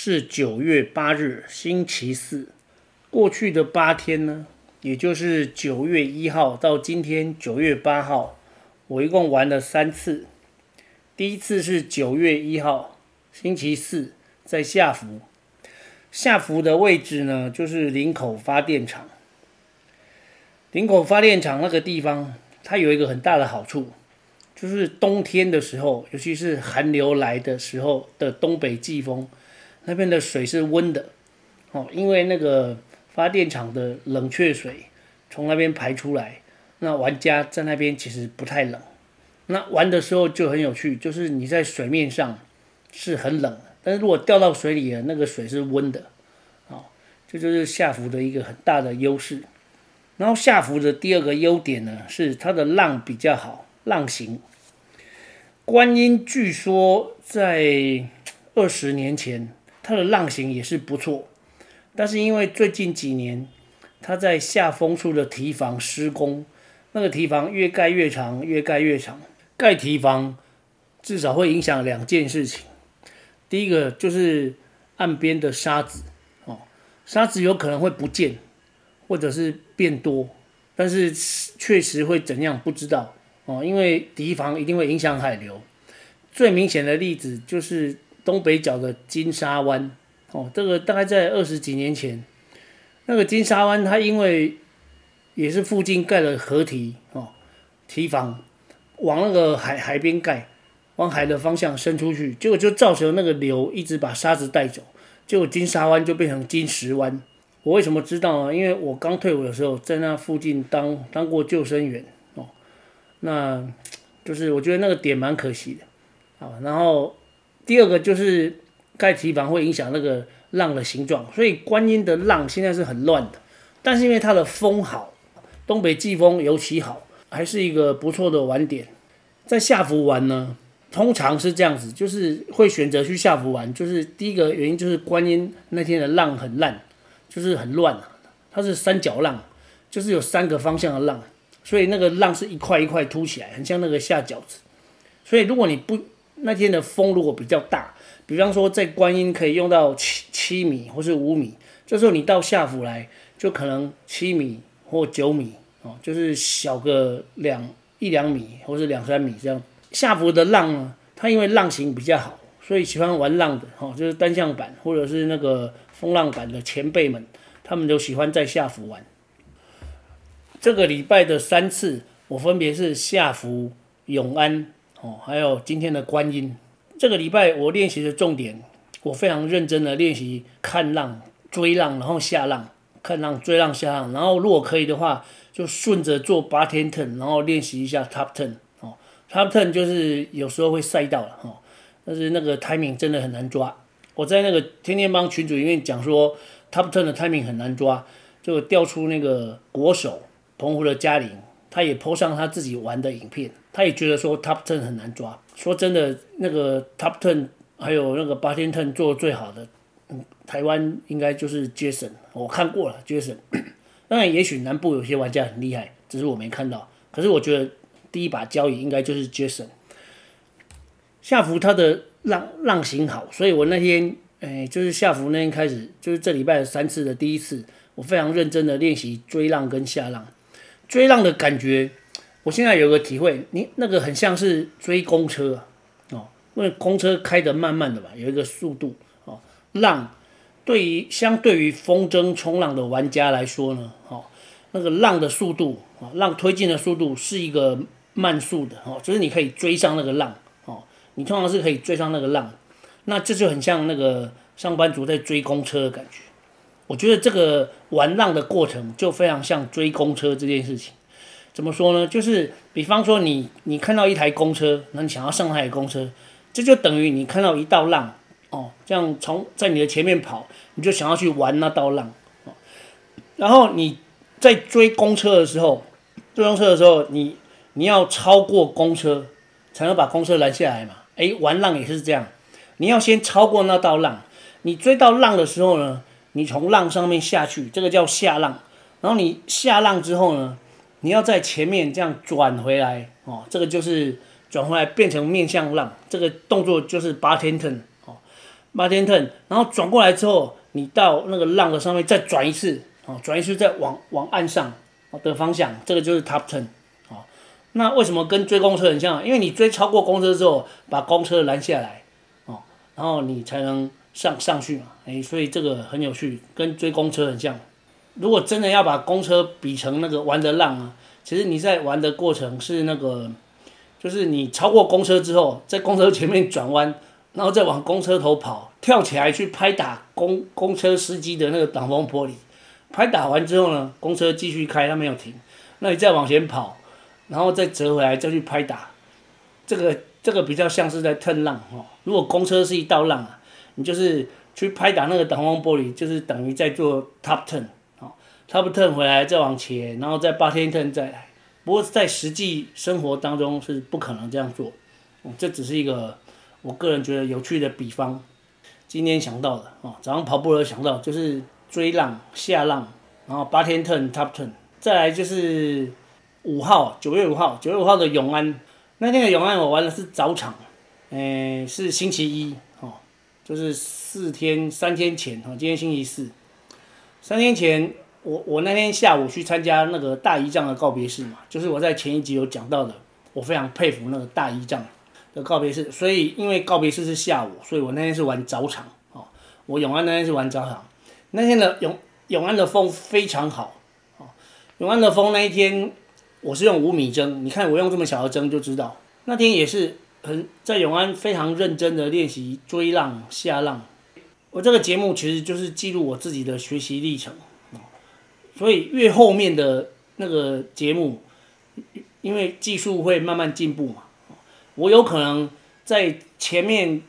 是九月八日，星期四。过去的八天呢，也就是九月一号到今天九月八号，我一共玩了三次。第一次是九月一号，星期四，在下福。下福的位置呢，就是林口发电厂。林口发电厂那个地方，它有一个很大的好处，就是冬天的时候，尤其是寒流来的时候的东北季风，那边的水是温的。哦，因为那个。发电厂的冷却水从那边排出来，那玩家在那边其实不太冷。那玩的时候就很有趣，就是你在水面上是很冷，但是如果掉到水里了，那个水是温的。哦，这就是下浮的一个很大的优势。然后下浮的第二个优点呢，是它的浪比较好，浪型。观音据说在二十年前，它的浪型也是不错。但是因为最近几年，它在下风处的堤防施工，那个堤防越盖越长，越盖越长。盖堤防至少会影响两件事情。第一个就是岸边的沙子，哦，沙子有可能会不见，或者是变多，但是确实会怎样不知道哦，因为堤防一定会影响海流。最明显的例子就是东北角的金沙湾。哦，这个大概在二十几年前，那个金沙湾，它因为也是附近盖了河堤哦，堤防往那个海海边盖，往海的方向伸出去，结果就造成那个流一直把沙子带走，结果金沙湾就变成金石湾。我为什么知道呢？因为我刚退伍的时候在那附近当当过救生员哦，那就是我觉得那个点蛮可惜的啊。然后第二个就是。盖提防会影响那个浪的形状，所以观音的浪现在是很乱的。但是因为它的风好，东北季风尤其好，还是一个不错的玩点。在下福玩呢，通常是这样子，就是会选择去下福玩。就是第一个原因就是观音那天的浪很烂，就是很乱啊。它是三角浪，就是有三个方向的浪，所以那个浪是一块一块凸起来，很像那个下饺子。所以如果你不那天的风如果比较大，比方说，在观音可以用到七七米或是五米，这时候你到下福来，就可能七米或九米哦，就是小个两一两米或是两三米这样。下福的浪呢，它因为浪型比较好，所以喜欢玩浪的哦，就是单向板或者是那个风浪板的前辈们，他们都喜欢在下福玩。这个礼拜的三次，我分别是下福、永安哦，还有今天的观音。这个礼拜我练习的重点，我非常认真的练习看浪、追浪，然后下浪，看浪、追浪、下浪，然后如果可以的话，就顺着做八天 turn，然后练习一下 top turn 哦。top turn 就是有时候会赛到了哦，但是那个 timing 真的很难抓。我在那个天天帮群组里面讲说，top turn 的 timing 很难抓，就调出那个国手澎湖的嘉玲，他也 po 上他自己玩的影片，他也觉得说 top ten 很难抓。说真的，那个 top ten 还有那个八天 turn 做最好的，嗯，台湾应该就是 Jason，我看过了 Jason。当然，也许南部有些玩家很厉害，只是我没看到。可是我觉得第一把交椅应该就是 Jason。下福他的浪浪型好，所以我那天，哎，就是下福那天开始，就是这礼拜三次的第一次，我非常认真的练习追浪跟下浪，追浪的感觉。我现在有个体会，你那个很像是追公车哦，因为公车开得慢慢的吧，有一个速度哦。浪对于相对于风筝冲浪的玩家来说呢，哦，那个浪的速度啊，浪推进的速度是一个慢速的哦，就是你可以追上那个浪哦，你通常是可以追上那个浪，那这就很像那个上班族在追公车的感觉。我觉得这个玩浪的过程就非常像追公车这件事情。怎么说呢？就是比方说你你看到一台公车，那你想要上那台公车，这就等于你看到一道浪，哦，这样从在你的前面跑，你就想要去玩那道浪，哦，然后你在追公车的时候，追公车的时候，你你要超过公车，才能把公车拦下来嘛。诶，玩浪也是这样，你要先超过那道浪，你追到浪的时候呢，你从浪上面下去，这个叫下浪，然后你下浪之后呢，你要在前面这样转回来，哦，这个就是转回来变成面向浪，这个动作就是 bottom turn 哦。八天 turn，然后转过来之后，你到那个浪的上面再转一次，哦，转一次再往往岸上的方向，这个就是 top turn，哦，那为什么跟追公车很像？因为你追超过公车之后，把公车拦下来，哦，然后你才能上上去嘛，哎，所以这个很有趣，跟追公车很像。如果真的要把公车比成那个玩的浪啊，其实你在玩的过程是那个，就是你超过公车之后，在公车前面转弯。然后再往公车头跑，跳起来去拍打公公车司机的那个挡风玻璃，拍打完之后呢，公车继续开，它没有停。那你再往前跑，然后再折回来再去拍打，这个这个比较像是在蹭浪哦。如果公车是一道浪啊，你就是去拍打那个挡风玻璃，就是等于在做 top turn，top turn 回来再往前，然后再 bottom turn 再来。不过在实际生活当中是不可能这样做，哦，这只是一个。我个人觉得有趣的比方，今天想到的哦，早上跑步的时候想到就是追浪、下浪，然后八天 turn、top turn，再来就是五号，九月五号，九月五号的永安，那天的永安我玩的是早场，诶，是星期一哦，就是四天三天前哦，今天星期四，三天前我我那天下午去参加那个大姨丈的告别式嘛，就是我在前一集有讲到的，我非常佩服那个大姨丈。的告别式，所以因为告别式是下午，所以我那天是玩早场哦。我永安那天是玩早场，那天的永永安的风非常好哦。永安的风那一天，我是用五米针，你看我用这么小的针就知道。那天也是很在永安非常认真的练习追浪下浪。我这个节目其实就是记录我自己的学习历程。所以越后面的那个节目，因为技术会慢慢进步嘛。我有可能在前面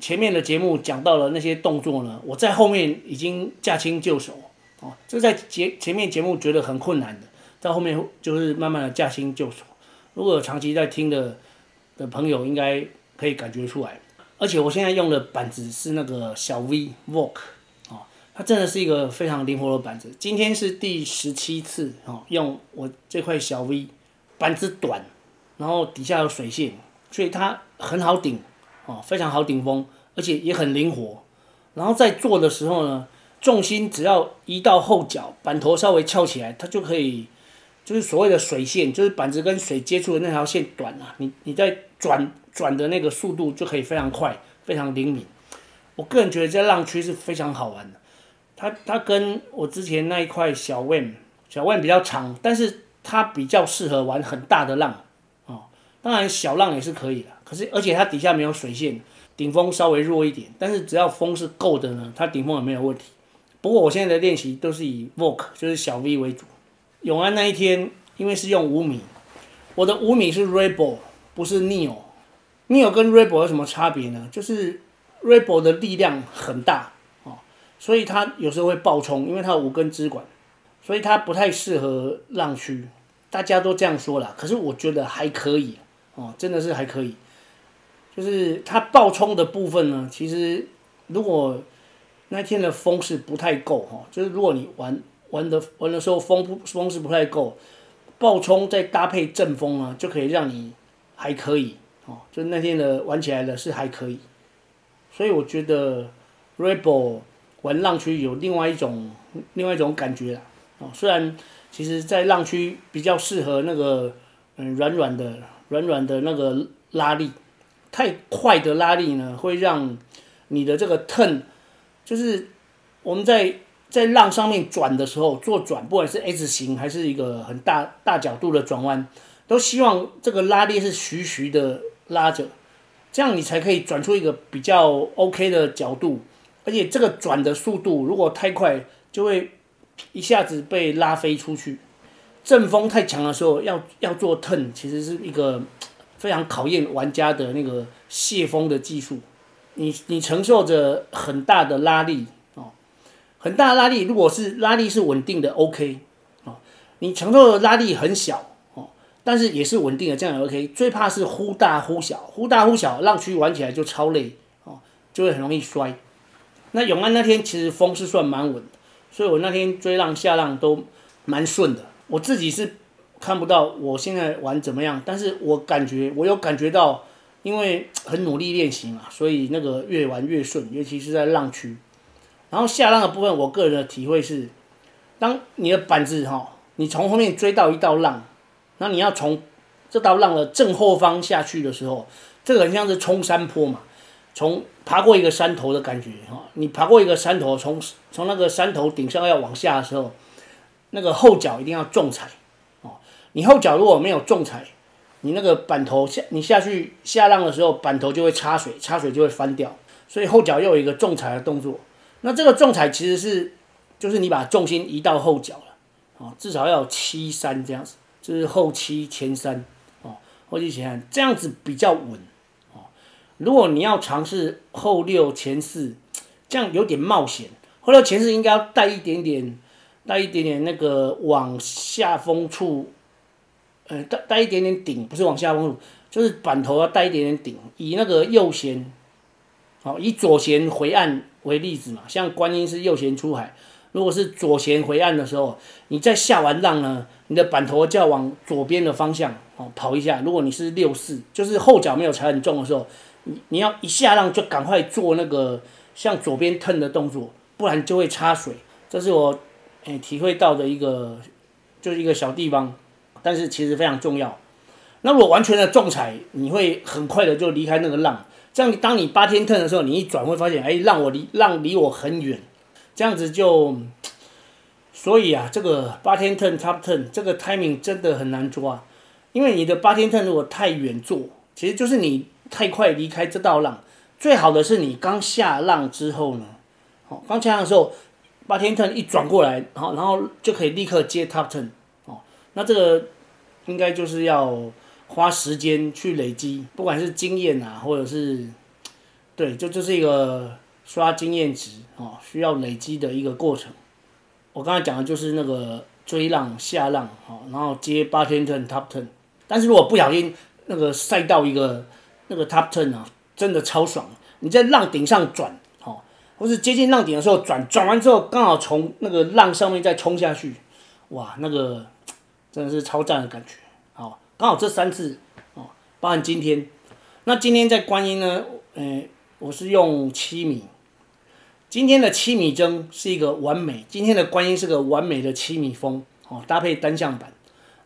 前面的节目讲到了那些动作呢，我在后面已经驾轻就熟哦。这在节前面节目觉得很困难的，在后面就是慢慢的驾轻就熟。如果有长期在听的的朋友，应该可以感觉出来。而且我现在用的板子是那个小 V Vogue 哦，它真的是一个非常灵活的板子。今天是第十七次哦，用我这块小 V 板子短，然后底下有水线。所以它很好顶，哦，非常好顶风，而且也很灵活。然后在做的时候呢，重心只要移到后脚，板头稍微翘起来，它就可以，就是所谓的水线，就是板子跟水接触的那条线短啊，你你在转转的那个速度就可以非常快，非常灵敏。我个人觉得在浪区是非常好玩的。它它跟我之前那一块小弯小弯比较长，但是它比较适合玩很大的浪。哦当然小浪也是可以的，可是而且它底下没有水线，顶风稍微弱一点，但是只要风是够的呢，它顶风也没有问题。不过我现在的练习都是以 v o k 就是小 V 为主。永安那一天因为是用五米，我的五米是 Rebel 不是 Neo。Neo 跟 Rebel 有什么差别呢？就是 Rebel 的力量很大，所以它有时候会爆冲，因为它有五根支管，所以它不太适合浪区。大家都这样说啦，可是我觉得还可以。哦，真的是还可以，就是它爆冲的部分呢，其实如果那天的风是不太够哈，就是如果你玩玩的玩的时候风不风是不太够，爆冲再搭配阵风啊，就可以让你还可以哦，就那天的玩起来的是还可以，所以我觉得 Rebel 玩浪区有另外一种另外一种感觉啦，哦，虽然其实在浪区比较适合那个嗯软软的。软软的那个拉力，太快的拉力呢，会让你的这个 turn，就是我们在在浪上面转的时候做转，不管是 S 型还是一个很大大角度的转弯，都希望这个拉力是徐徐的拉着，这样你才可以转出一个比较 OK 的角度，而且这个转的速度如果太快，就会一下子被拉飞出去。阵风太强的时候，要要做 turn，其实是一个非常考验玩家的那个泄风的技术。你你承受着很大的拉力哦，很大的拉力，如果是拉力是稳定的，OK 哦，你承受的拉力很小哦，但是也是稳定的，这样也 OK。最怕是忽大忽小，忽大忽小，浪区玩起来就超累哦，就会很容易摔。那永安那天其实风是算蛮稳的，所以我那天追浪下浪都蛮顺的。我自己是看不到我现在玩怎么样，但是我感觉我有感觉到，因为很努力练习嘛，所以那个越玩越顺，尤其是在浪区。然后下浪的部分，我个人的体会是，当你的板子哈，你从后面追到一道浪，那你要从这道浪的正后方下去的时候，这个很像是冲山坡嘛，从爬过一个山头的感觉哈，你爬过一个山头，从从那个山头顶上要往下的时候。那个后脚一定要重踩，哦，你后脚如果没有重踩，你那个板头下你下去下浪的时候，板头就会插水，插水就会翻掉，所以后脚又有一个重踩的动作。那这个重踩其实是，就是你把重心移到后脚了，哦，至少要有七三这样子，就是后七前三，哦，后七前三这样子比较稳，如果你要尝试后六前四，这样有点冒险，后六前四应该要带一点点。带一点点那个往下风处，呃，带带一点点顶，不是往下风处，就是板头要带一点点顶。以那个右弦，好，以左弦回岸为例子嘛，像观音是右弦出海，如果是左弦回岸的时候，你在下完浪呢，你的板头就要往左边的方向哦跑一下。如果你是六四，就是后脚没有踩很重的时候，你你要一下浪就赶快做那个向左边腾的动作，不然就会插水。这是我。哎，体会到的一个就是一个小地方，但是其实非常重要。那如果完全的重踩，你会很快的就离开那个浪。这样，当你八天 turn 的时候，你一转会发现，哎，浪我离浪离我很远。这样子就，所以啊，这个八天 turn top turn 这个 timing 真的很难抓，因为你的八天 turn 如果太远做，其实就是你太快离开这道浪。最好的是你刚下浪之后呢，好，刚下浪的时候。八天 turn 一转过来，然后然后就可以立刻接 top turn 哦，那这个应该就是要花时间去累积，不管是经验啊，或者是对，就就是一个刷经验值哦，需要累积的一个过程。我刚才讲的就是那个追浪下浪哦，然后接八天 turn top turn，但是如果不小心那个赛到一个那个 top turn 啊，真的超爽，你在浪顶上转。哦或是接近浪顶的时候转，转完之后刚好从那个浪上面再冲下去，哇，那个真的是超赞的感觉。好，刚好这三次哦，包含今天。那今天在观音呢，呃，我是用七米。今天的七米针是一个完美，今天的观音是个完美的七米风哦，搭配单向板。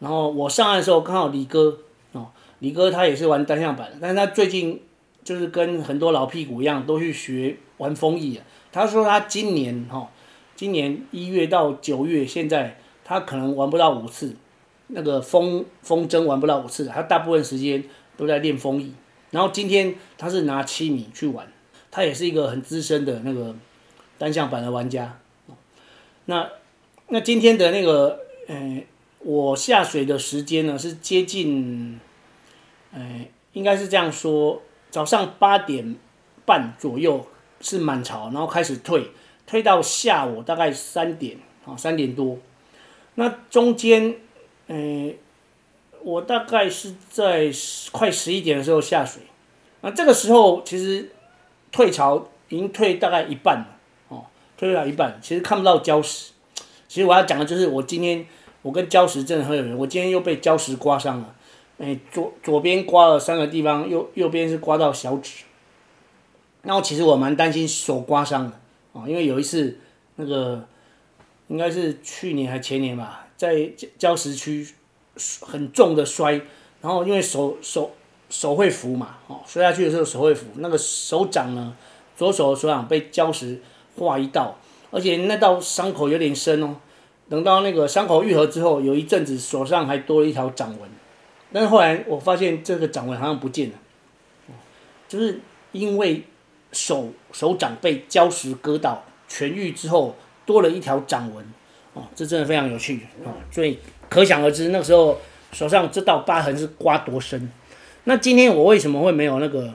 然后我上岸的时候刚好李哥，李哥他也是玩单向板，但是他最近就是跟很多老屁股一样，都去学。玩风翼啊，他说他今年哈，今年一月到九月，现在他可能玩不到五次，那个风风筝玩不到五次，他大部分时间都在练风翼。然后今天他是拿七米去玩，他也是一个很资深的那个单向板的玩家。那那今天的那个呃，我下水的时间呢是接近，呃，应该是这样说，早上八点半左右。是满潮，然后开始退，退到下午大概三点啊，三点多。那中间，嗯、呃，我大概是在快十一点的时候下水。那这个时候其实退潮已经退大概一半了，哦，退了一半，其实看不到礁石。其实我要讲的就是，我今天我跟礁石真的很有缘，我今天又被礁石刮伤了。哎，左左边刮了三个地方，右右边是刮到小指。那我其实我蛮担心手刮伤的啊，因为有一次那个应该是去年还前年吧，在礁石区很重的摔，然后因为手手手会浮嘛，哦，摔下去的时候手会浮，那个手掌呢，左手的手掌被礁石划一道，而且那道伤口有点深哦。等到那个伤口愈合之后，有一阵子手上还多了一条掌纹，但是后来我发现这个掌纹好像不见了，就是因为。手手掌被礁石割到，痊愈之后多了一条掌纹，哦，这真的非常有趣哦，所以可想而知那个时候手上这道疤痕是刮多深。那今天我为什么会没有那个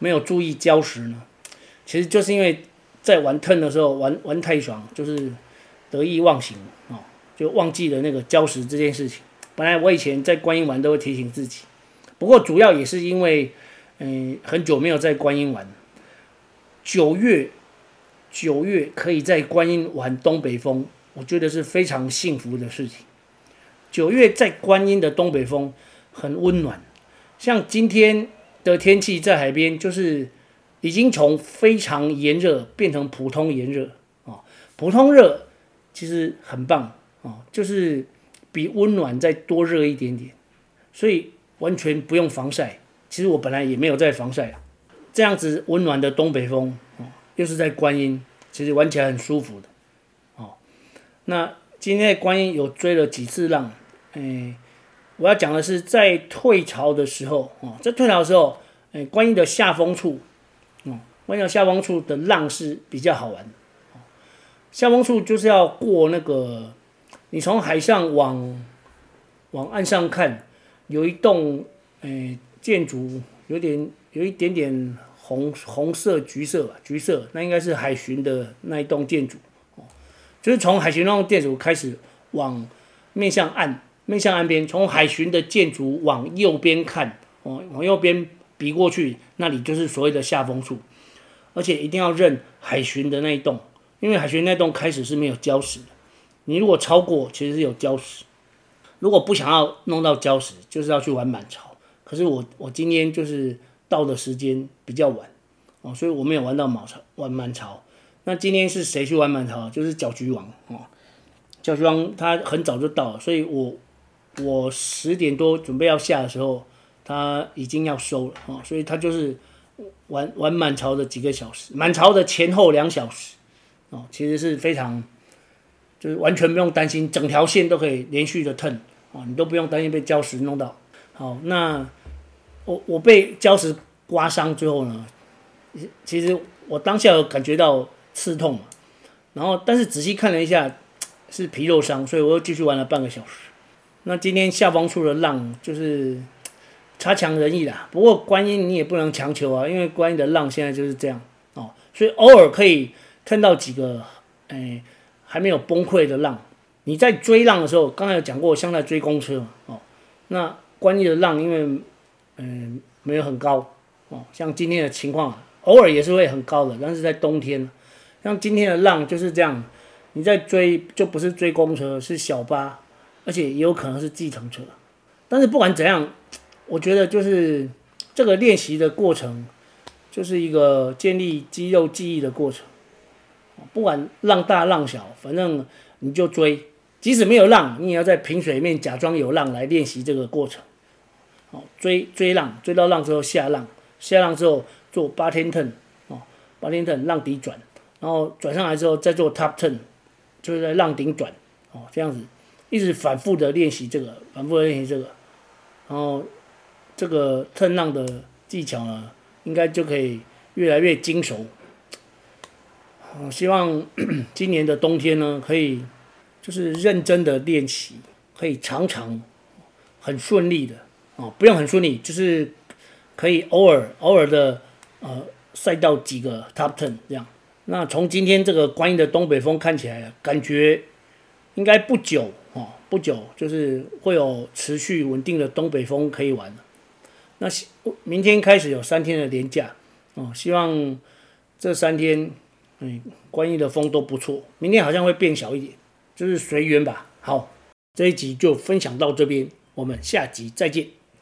没有注意礁石呢？其实就是因为在玩 turn 的时候玩玩太爽，就是得意忘形、哦，就忘记了那个礁石这件事情。本来我以前在观音玩都会提醒自己，不过主要也是因为嗯很久没有在观音玩，九月九月可以在观音玩东北风，我觉得是非常幸福的事情。九月在观音的东北风很温暖，像今天的天气在海边，就是已经从非常炎热变成普通炎热啊，普通热其实很棒啊，就是比温暖再多热一点点，所以完全不用防晒。其实我本来也没有在防晒，这样子温暖的东北风啊，又是在观音，其实玩起来很舒服的哦。那今天的观音有追了几次浪。哎，我要讲的是在退潮的时候哦，在退潮的时候，哎，观音的下风处，哦，观音的下风处的浪是比较好玩。下风处就是要过那个，你从海上往往岸上看，有一栋哎建筑，有点有一点点红红色、橘色吧，橘色，那应该是海巡的那一栋建筑哦，就是从海巡那栋建筑开始往面向岸。面向岸边，从海巡的建筑往右边看，哦，往右边比过去，那里就是所谓的下风处，而且一定要认海巡的那一栋，因为海巡那栋开始是没有礁石的，你如果超过，其实是有礁石。如果不想要弄到礁石，就是要去玩满潮。可是我我今天就是到的时间比较晚，哦，所以我没有玩到满潮，玩满潮。那今天是谁去玩满潮？就是搅局王哦，搅局王他很早就到了，所以我。我十点多准备要下的时候，他已经要收了啊，所以他就是玩玩满潮的几个小时，满潮的前后两小时，哦，其实是非常，就是完全不用担心，整条线都可以连续的 turn 啊，你都不用担心被礁石弄到。好，那我我被礁石刮伤之后呢，其实我当下有感觉到刺痛嘛，然后但是仔细看了一下，是皮肉伤，所以我又继续玩了半个小时。那今天下方出的浪就是差强人意啦，不过观音你也不能强求啊，因为观音的浪现在就是这样哦，所以偶尔可以看到几个哎还没有崩溃的浪。你在追浪的时候，刚才有讲过，像在追公车哦。那关于的浪因为嗯没有很高哦，像今天的情况，偶尔也是会很高的，但是在冬天，像今天的浪就是这样，你在追就不是追公车，是小巴。而且也有可能是计程车，但是不管怎样，我觉得就是这个练习的过程，就是一个建立肌肉记忆的过程。不管浪大浪小，反正你就追，即使没有浪，你也要在平水面假装有浪来练习这个过程。哦，追追浪，追到浪之后下浪，下浪之后做八天 turn，哦，八天 turn 浪底转，然后转上来之后再做 top turn，就是在浪顶转，哦，这样子。一直反复的练习这个，反复的练习这个，然后这个 turn 浪的技巧呢，应该就可以越来越精熟。我希望 今年的冬天呢，可以就是认真的练习，可以常常很顺利的哦，不用很顺利，就是可以偶尔偶尔的呃赛到几个 top ten 这样。那从今天这个观音的东北风看起来，感觉应该不久。哦，不久就是会有持续稳定的东北风可以玩。那明天开始有三天的连假，哦，希望这三天，嗯，观音的风都不错。明天好像会变小一点，就是随缘吧。好，这一集就分享到这边，我们下集再见。